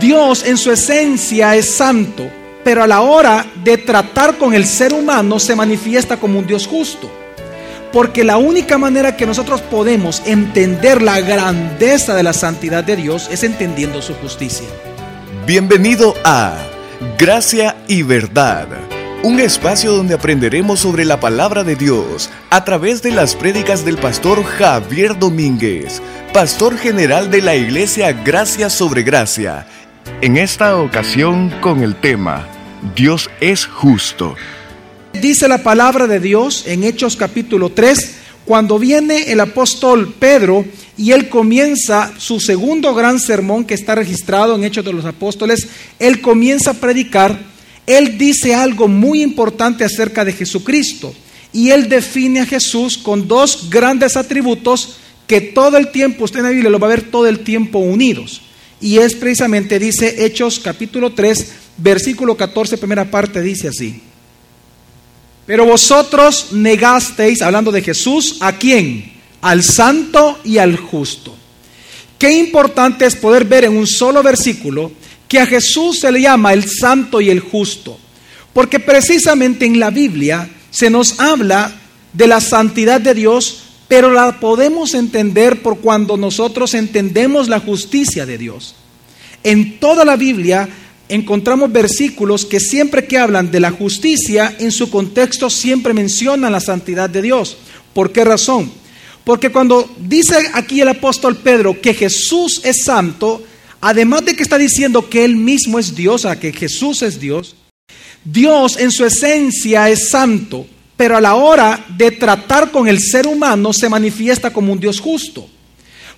Dios en su esencia es santo, pero a la hora de tratar con el ser humano se manifiesta como un Dios justo. Porque la única manera que nosotros podemos entender la grandeza de la santidad de Dios es entendiendo su justicia. Bienvenido a Gracia y Verdad, un espacio donde aprenderemos sobre la palabra de Dios a través de las prédicas del pastor Javier Domínguez, pastor general de la iglesia Gracia sobre Gracia. En esta ocasión con el tema Dios es justo. Dice la palabra de Dios en Hechos capítulo 3, cuando viene el apóstol Pedro y él comienza su segundo gran sermón que está registrado en Hechos de los Apóstoles, él comienza a predicar, él dice algo muy importante acerca de Jesucristo y él define a Jesús con dos grandes atributos que todo el tiempo, usted en la Biblia lo va a ver todo el tiempo unidos. Y es precisamente, dice Hechos capítulo 3, versículo 14, primera parte, dice así. Pero vosotros negasteis, hablando de Jesús, ¿a quién? Al santo y al justo. Qué importante es poder ver en un solo versículo que a Jesús se le llama el santo y el justo. Porque precisamente en la Biblia se nos habla de la santidad de Dios, pero la podemos entender por cuando nosotros entendemos la justicia de Dios. En toda la Biblia encontramos versículos que siempre que hablan de la justicia, en su contexto siempre mencionan la santidad de Dios. ¿Por qué razón? Porque cuando dice aquí el apóstol Pedro que Jesús es santo, además de que está diciendo que Él mismo es Dios, sea, que Jesús es Dios, Dios en su esencia es santo, pero a la hora de tratar con el ser humano se manifiesta como un Dios justo.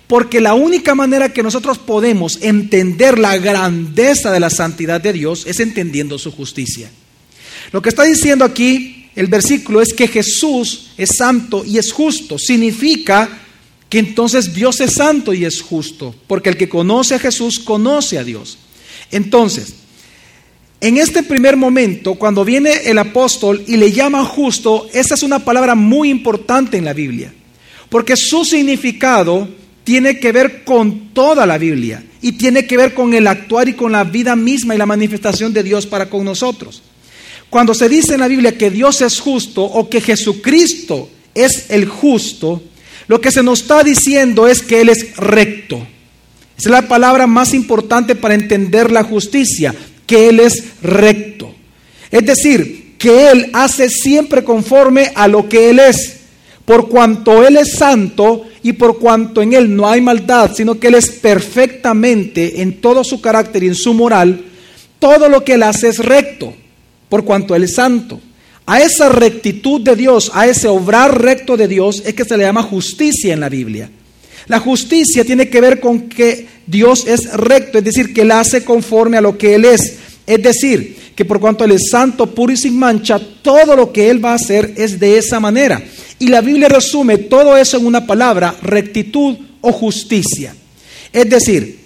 Porque la única manera que nosotros podemos entender la grandeza de la santidad de Dios es entendiendo su justicia. Lo que está diciendo aquí el versículo es que Jesús es santo y es justo. Significa que entonces Dios es santo y es justo, porque el que conoce a Jesús conoce a Dios. Entonces, en este primer momento, cuando viene el apóstol y le llama justo, esa es una palabra muy importante en la Biblia, porque su significado tiene que ver con toda la Biblia y tiene que ver con el actuar y con la vida misma y la manifestación de Dios para con nosotros. Cuando se dice en la Biblia que Dios es justo o que Jesucristo es el justo, lo que se nos está diciendo es que Él es recto. Esa es la palabra más importante para entender la justicia, que Él es recto. Es decir, que Él hace siempre conforme a lo que Él es. Por cuanto Él es santo, y por cuanto en Él no hay maldad, sino que Él es perfectamente en todo su carácter y en su moral, todo lo que Él hace es recto, por cuanto Él es santo. A esa rectitud de Dios, a ese obrar recto de Dios, es que se le llama justicia en la Biblia. La justicia tiene que ver con que Dios es recto, es decir, que Él hace conforme a lo que Él es. Es decir, que por cuanto Él es santo, puro y sin mancha, todo lo que Él va a hacer es de esa manera. Y la Biblia resume todo eso en una palabra, rectitud o justicia. Es decir,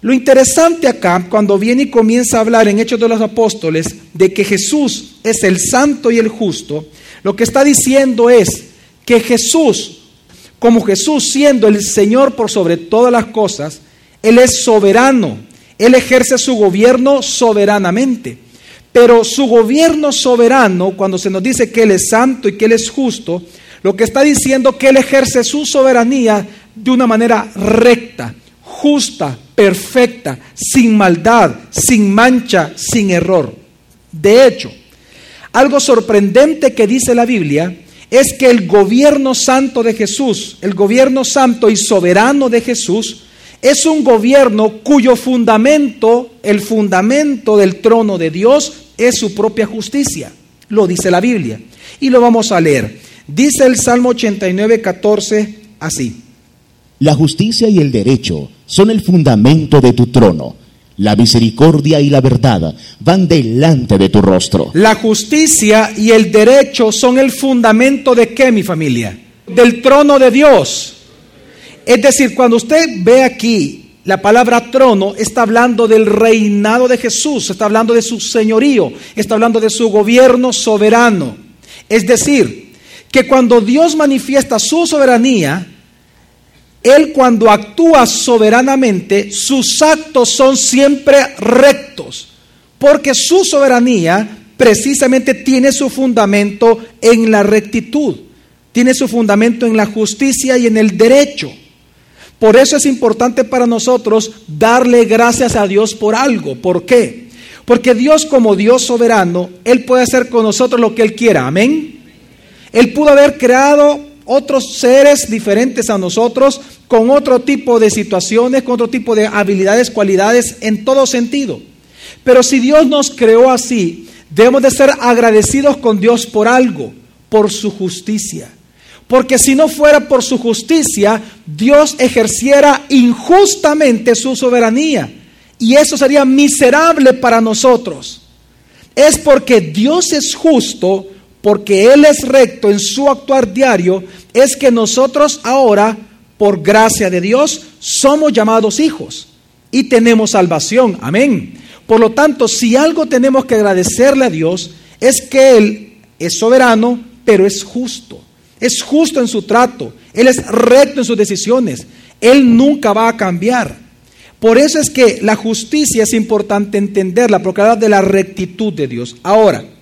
lo interesante acá, cuando viene y comienza a hablar en Hechos de los Apóstoles de que Jesús es el santo y el justo, lo que está diciendo es que Jesús, como Jesús siendo el Señor por sobre todas las cosas, Él es soberano, Él ejerce su gobierno soberanamente. Pero su gobierno soberano, cuando se nos dice que Él es santo y que Él es justo, lo que está diciendo que Él ejerce su soberanía de una manera recta, justa, perfecta, sin maldad, sin mancha, sin error. De hecho, algo sorprendente que dice la Biblia es que el gobierno santo de Jesús, el gobierno santo y soberano de Jesús, es un gobierno cuyo fundamento, el fundamento del trono de Dios, es su propia justicia. Lo dice la Biblia. Y lo vamos a leer. Dice el Salmo 89, 14 así. La justicia y el derecho son el fundamento de tu trono. La misericordia y la verdad van delante de tu rostro. La justicia y el derecho son el fundamento de qué, mi familia? Del trono de Dios. Es decir, cuando usted ve aquí la palabra trono, está hablando del reinado de Jesús, está hablando de su señorío, está hablando de su gobierno soberano. Es decir, que cuando Dios manifiesta su soberanía, Él cuando actúa soberanamente, sus actos son siempre rectos, porque su soberanía precisamente tiene su fundamento en la rectitud, tiene su fundamento en la justicia y en el derecho. Por eso es importante para nosotros darle gracias a Dios por algo. ¿Por qué? Porque Dios como Dios soberano, Él puede hacer con nosotros lo que Él quiera. Amén. Él pudo haber creado otros seres diferentes a nosotros, con otro tipo de situaciones, con otro tipo de habilidades, cualidades, en todo sentido. Pero si Dios nos creó así, debemos de ser agradecidos con Dios por algo, por su justicia. Porque si no fuera por su justicia, Dios ejerciera injustamente su soberanía. Y eso sería miserable para nosotros. Es porque Dios es justo, porque Él es recto en su actuar diario, es que nosotros ahora, por gracia de Dios, somos llamados hijos y tenemos salvación. Amén. Por lo tanto, si algo tenemos que agradecerle a Dios, es que Él es soberano, pero es justo. Es justo en su trato. Él es recto en sus decisiones. Él nunca va a cambiar. Por eso es que la justicia es importante entenderla, porque habla de la rectitud de Dios. Ahora,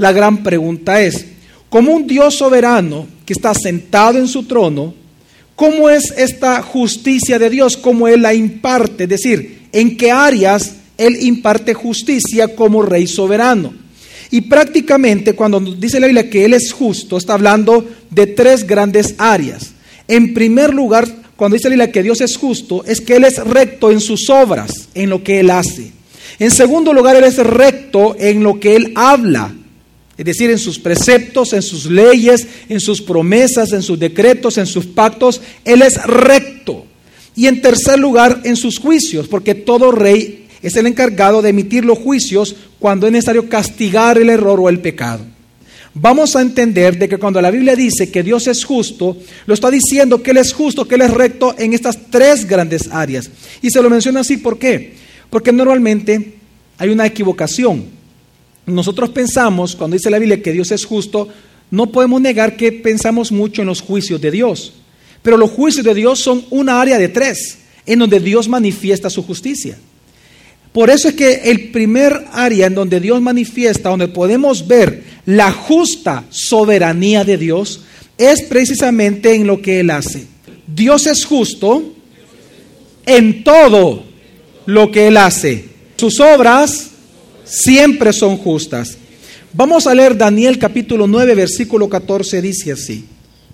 la gran pregunta es, como un Dios soberano que está sentado en su trono, ¿cómo es esta justicia de Dios? ¿Cómo Él la imparte? Es decir, ¿en qué áreas Él imparte justicia como Rey soberano? Y prácticamente cuando dice la Biblia que Él es justo, está hablando de tres grandes áreas. En primer lugar, cuando dice la Biblia que Dios es justo, es que Él es recto en sus obras, en lo que Él hace. En segundo lugar, Él es recto en lo que Él habla, es decir, en sus preceptos, en sus leyes, en sus promesas, en sus decretos, en sus pactos. Él es recto. Y en tercer lugar, en sus juicios, porque todo rey es el encargado de emitir los juicios cuando es necesario castigar el error o el pecado. Vamos a entender de que cuando la Biblia dice que Dios es justo, lo está diciendo que Él es justo, que Él es recto en estas tres grandes áreas. Y se lo menciona así, ¿por qué? Porque normalmente hay una equivocación. Nosotros pensamos, cuando dice la Biblia que Dios es justo, no podemos negar que pensamos mucho en los juicios de Dios. Pero los juicios de Dios son una área de tres, en donde Dios manifiesta su justicia. Por eso es que el primer área en donde Dios manifiesta, donde podemos ver la justa soberanía de Dios, es precisamente en lo que Él hace. Dios es justo en todo lo que Él hace. Sus obras siempre son justas. Vamos a leer Daniel capítulo 9, versículo 14, dice así.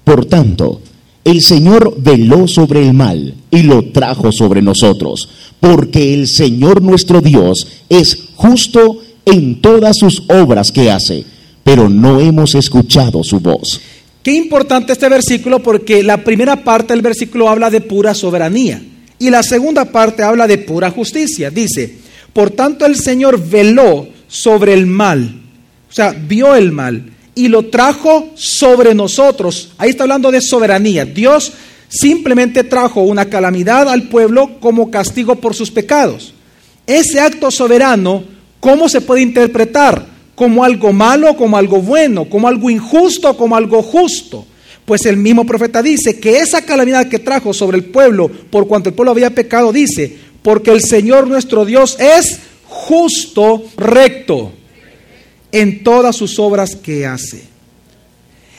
Por tanto, el Señor veló sobre el mal y lo trajo sobre nosotros, porque el Señor nuestro Dios es justo en todas sus obras que hace, pero no hemos escuchado su voz. Qué importante este versículo porque la primera parte del versículo habla de pura soberanía y la segunda parte habla de pura justicia. Dice, por tanto el Señor veló sobre el mal, o sea, vio el mal y lo trajo sobre nosotros. Ahí está hablando de soberanía. Dios simplemente trajo una calamidad al pueblo como castigo por sus pecados. Ese acto soberano, ¿cómo se puede interpretar? ¿Como algo malo, como algo bueno, como algo injusto, como algo justo? Pues el mismo profeta dice que esa calamidad que trajo sobre el pueblo, por cuanto el pueblo había pecado, dice, porque el Señor nuestro Dios es justo, recto en todas sus obras que hace.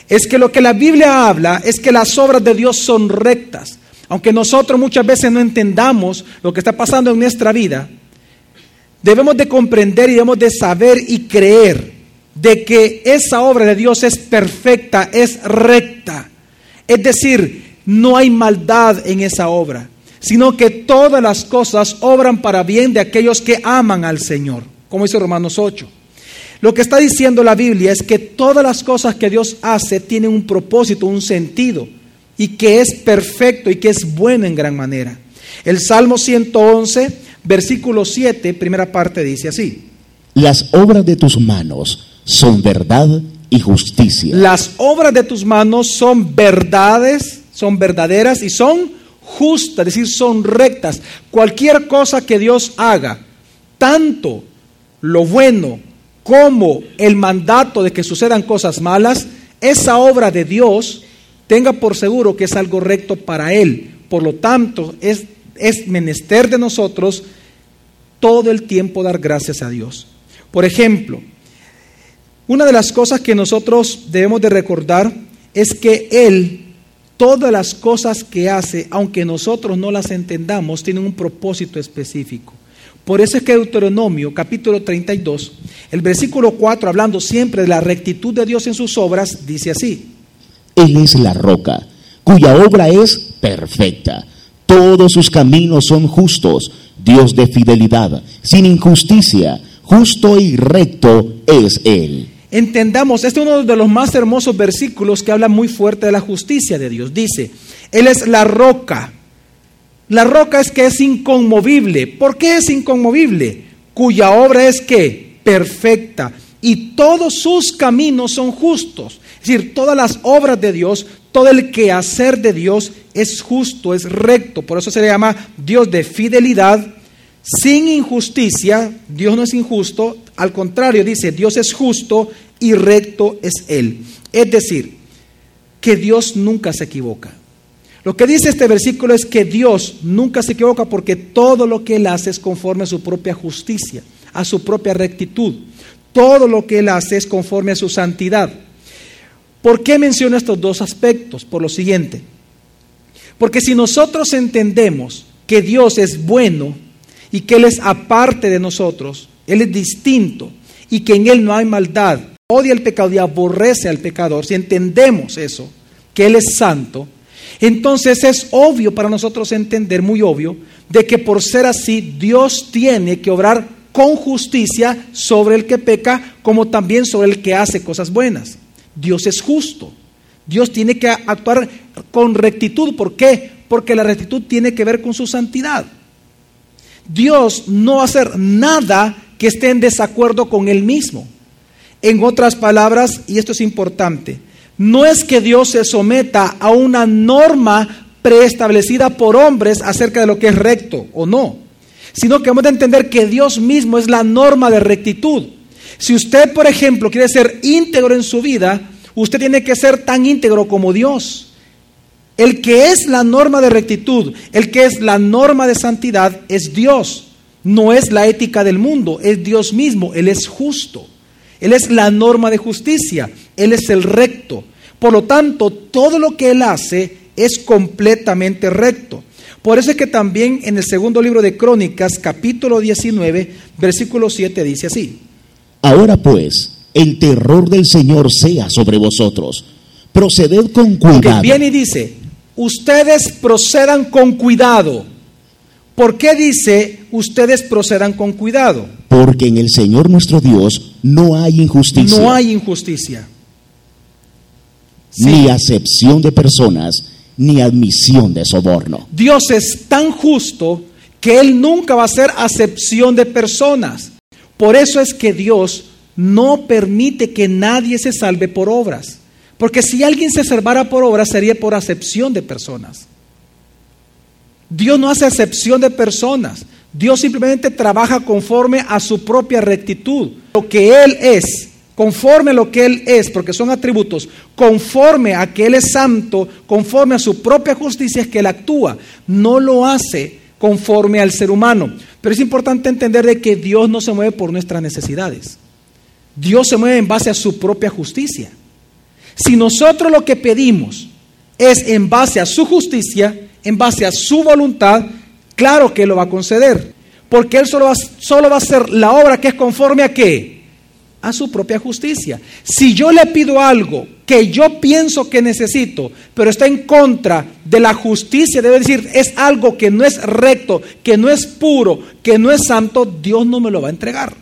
Es que lo que la Biblia habla es que las obras de Dios son rectas. Aunque nosotros muchas veces no entendamos lo que está pasando en nuestra vida, debemos de comprender y debemos de saber y creer de que esa obra de Dios es perfecta, es recta. Es decir, no hay maldad en esa obra, sino que todas las cosas obran para bien de aquellos que aman al Señor, como dice Romanos 8. Lo que está diciendo la Biblia es que todas las cosas que Dios hace tienen un propósito, un sentido, y que es perfecto y que es bueno en gran manera. El Salmo 111, versículo 7, primera parte dice así. Las obras de tus manos son verdad y justicia. Las obras de tus manos son verdades, son verdaderas y son justas, es decir, son rectas. Cualquier cosa que Dios haga, tanto lo bueno como el mandato de que sucedan cosas malas, esa obra de Dios tenga por seguro que es algo recto para Él, Por lo tanto, es, es menester de nosotros todo el tiempo dar gracias a Dios. Por ejemplo, una de las cosas que nosotros debemos de recordar es que Él, todas las cosas que hace, aunque nosotros no las entendamos, tienen un propósito específico. Por eso es que Deuteronomio capítulo 32, el versículo 4, hablando siempre de la rectitud de Dios en sus obras, dice así. Él es la roca, cuya obra es perfecta. Todos sus caminos son justos, Dios de fidelidad, sin injusticia, justo y recto es Él. Entendamos, este es uno de los más hermosos versículos que habla muy fuerte de la justicia de Dios. Dice, Él es la roca. La roca es que es inconmovible. ¿Por qué es inconmovible? Cuya obra es que perfecta y todos sus caminos son justos. Es decir, todas las obras de Dios, todo el quehacer de Dios es justo, es recto. Por eso se le llama Dios de fidelidad, sin injusticia. Dios no es injusto, al contrario, dice, Dios es justo y recto es Él. Es decir, que Dios nunca se equivoca. Lo que dice este versículo es que Dios nunca se equivoca porque todo lo que Él hace es conforme a su propia justicia, a su propia rectitud. Todo lo que Él hace es conforme a su santidad. ¿Por qué menciono estos dos aspectos? Por lo siguiente. Porque si nosotros entendemos que Dios es bueno y que Él es aparte de nosotros, él es distinto y que en Él no hay maldad. Odia el pecado y aborrece al pecador. Si entendemos eso, que Él es santo, entonces es obvio para nosotros entender, muy obvio, de que por ser así Dios tiene que obrar con justicia sobre el que peca, como también sobre el que hace cosas buenas. Dios es justo. Dios tiene que actuar con rectitud. ¿Por qué? Porque la rectitud tiene que ver con su santidad. Dios no va a hacer nada que esté en desacuerdo con él mismo. En otras palabras, y esto es importante, no es que Dios se someta a una norma preestablecida por hombres acerca de lo que es recto o no, sino que hemos de entender que Dios mismo es la norma de rectitud. Si usted, por ejemplo, quiere ser íntegro en su vida, usted tiene que ser tan íntegro como Dios. El que es la norma de rectitud, el que es la norma de santidad, es Dios no es la ética del mundo, es Dios mismo, Él es justo, Él es la norma de justicia, Él es el recto. Por lo tanto, todo lo que Él hace es completamente recto. Por eso es que también en el segundo libro de Crónicas, capítulo 19, versículo 7, dice así. Ahora pues, el terror del Señor sea sobre vosotros. Proceded con cuidado. viene y dice, ustedes procedan con cuidado ¿Por qué dice ustedes procedan con cuidado? Porque en el Señor nuestro Dios no hay injusticia. No hay injusticia. Ni acepción de personas, ni admisión de soborno. Dios es tan justo que Él nunca va a hacer acepción de personas. Por eso es que Dios no permite que nadie se salve por obras. Porque si alguien se salvara por obras sería por acepción de personas. Dios no hace excepción de personas. Dios simplemente trabaja conforme a su propia rectitud. Lo que Él es, conforme a lo que Él es, porque son atributos, conforme a que Él es santo, conforme a su propia justicia es que Él actúa. No lo hace conforme al ser humano. Pero es importante entender de que Dios no se mueve por nuestras necesidades. Dios se mueve en base a su propia justicia. Si nosotros lo que pedimos es en base a su justicia, en base a su voluntad, claro que lo va a conceder. Porque Él solo va, solo va a hacer la obra que es conforme a qué? A su propia justicia. Si yo le pido algo que yo pienso que necesito, pero está en contra de la justicia, debe decir, es algo que no es recto, que no es puro, que no es santo, Dios no me lo va a entregar.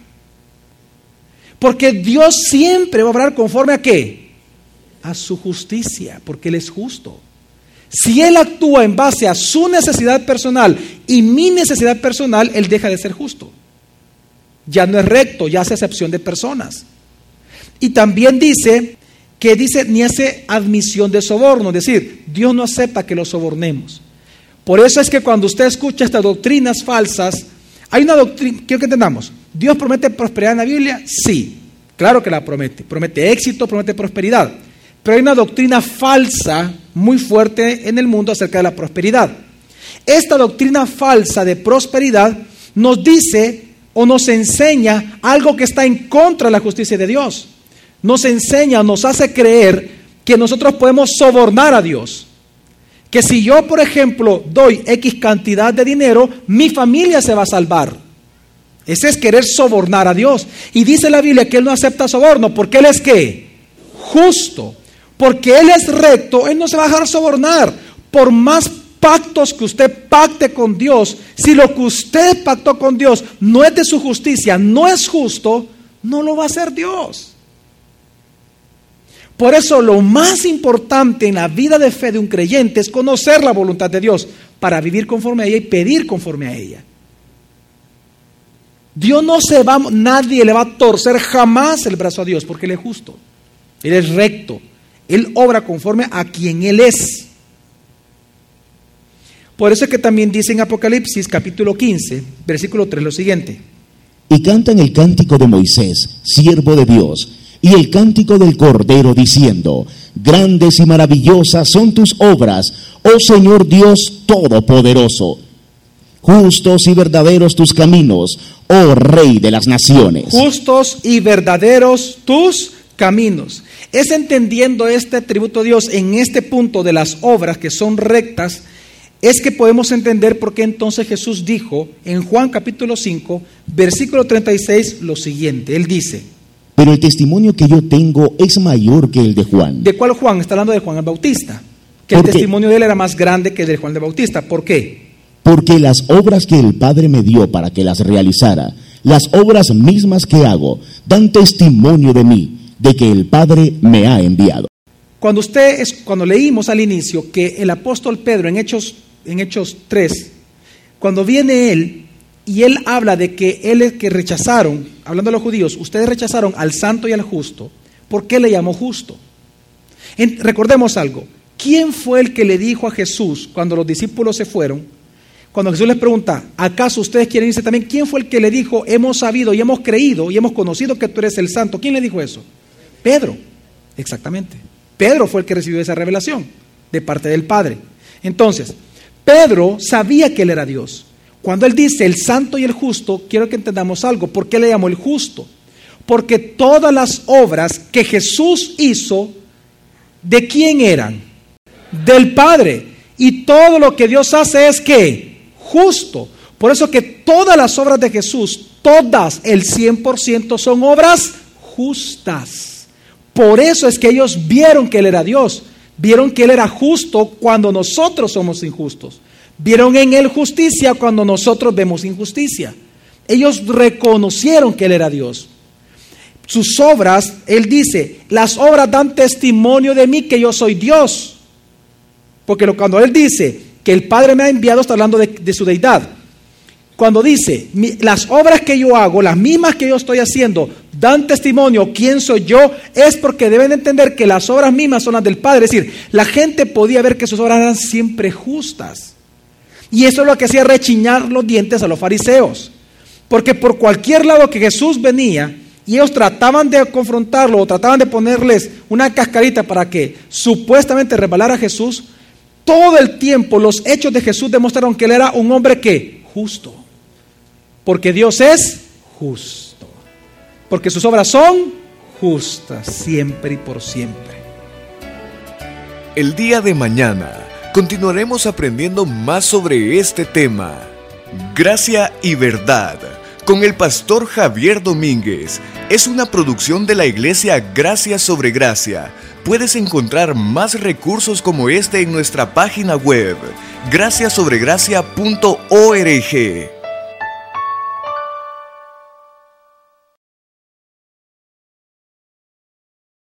Porque Dios siempre va a obrar conforme a qué? A su justicia, porque Él es justo. Si Él actúa en base a su necesidad personal y mi necesidad personal, Él deja de ser justo. Ya no es recto, ya hace excepción de personas. Y también dice que dice ni hace admisión de soborno, es decir, Dios no acepta que lo sobornemos. Por eso es que cuando usted escucha estas doctrinas falsas, hay una doctrina, quiero que entendamos, ¿Dios promete prosperidad en la Biblia? Sí, claro que la promete. Promete éxito, promete prosperidad. Pero hay una doctrina falsa muy fuerte en el mundo acerca de la prosperidad. Esta doctrina falsa de prosperidad nos dice o nos enseña algo que está en contra de la justicia de Dios. Nos enseña, nos hace creer que nosotros podemos sobornar a Dios. Que si yo, por ejemplo, doy X cantidad de dinero, mi familia se va a salvar. Ese es querer sobornar a Dios. Y dice la Biblia que Él no acepta soborno, porque Él es qué? Justo. Porque Él es recto, Él no se va a dejar sobornar. Por más pactos que usted pacte con Dios, si lo que usted pactó con Dios no es de su justicia, no es justo, no lo va a hacer Dios. Por eso lo más importante en la vida de fe de un creyente es conocer la voluntad de Dios para vivir conforme a ella y pedir conforme a ella. Dios no se va, nadie le va a torcer jamás el brazo a Dios porque Él es justo, Él es recto, Él obra conforme a quien Él es. Por eso es que también dice en Apocalipsis capítulo 15, versículo 3 lo siguiente. Y cantan el cántico de Moisés, siervo de Dios, y el cántico del Cordero diciendo, grandes y maravillosas son tus obras, oh Señor Dios Todopoderoso. Justos y verdaderos tus caminos, oh Rey de las naciones. Justos y verdaderos tus caminos. Es entendiendo este atributo de Dios en este punto de las obras que son rectas, es que podemos entender por qué entonces Jesús dijo en Juan capítulo 5, versículo 36 lo siguiente. Él dice, pero el testimonio que yo tengo es mayor que el de Juan. ¿De cuál Juan? Está hablando de Juan el Bautista. Que el testimonio de él era más grande que el de Juan el Bautista. ¿Por qué? Porque las obras que el Padre me dio para que las realizara, las obras mismas que hago, dan testimonio de mí, de que el Padre me ha enviado. Cuando usted es, cuando leímos al inicio que el apóstol Pedro en Hechos en Hechos 3, cuando viene él y él habla de que él es que rechazaron, hablando de los judíos, ustedes rechazaron al santo y al justo, ¿por qué le llamó justo? recordemos algo, ¿quién fue el que le dijo a Jesús cuando los discípulos se fueron? Cuando Jesús les pregunta, ¿acaso ustedes quieren irse también? ¿Quién fue el que le dijo, hemos sabido y hemos creído y hemos conocido que tú eres el santo? ¿Quién le dijo eso? Pedro, exactamente. Pedro fue el que recibió esa revelación de parte del Padre. Entonces, Pedro sabía que él era Dios. Cuando él dice el santo y el justo, quiero que entendamos algo. ¿Por qué le llamó el justo? Porque todas las obras que Jesús hizo, ¿de quién eran? Del Padre. Y todo lo que Dios hace es que justo. Por eso que todas las obras de Jesús, todas, el 100% son obras justas. Por eso es que ellos vieron que Él era Dios. Vieron que Él era justo cuando nosotros somos injustos. Vieron en Él justicia cuando nosotros vemos injusticia. Ellos reconocieron que Él era Dios. Sus obras, Él dice, las obras dan testimonio de mí que yo soy Dios. Porque cuando Él dice que el Padre me ha enviado, está hablando de, de su deidad. Cuando dice, las obras que yo hago, las mismas que yo estoy haciendo, dan testimonio quién soy yo, es porque deben entender que las obras mismas son las del Padre. Es decir, la gente podía ver que sus obras eran siempre justas. Y eso es lo que hacía rechiñar los dientes a los fariseos. Porque por cualquier lado que Jesús venía, y ellos trataban de confrontarlo o trataban de ponerles una cascarita para que supuestamente rebalara a Jesús, todo el tiempo los hechos de Jesús demostraron que él era un hombre que justo porque Dios es justo. Porque sus obras son justas siempre y por siempre. El día de mañana continuaremos aprendiendo más sobre este tema. Gracia y verdad con el pastor Javier Domínguez. Es una producción de la iglesia Gracia sobre Gracia. Puedes encontrar más recursos como este en nuestra página web, graciasobregracia.org.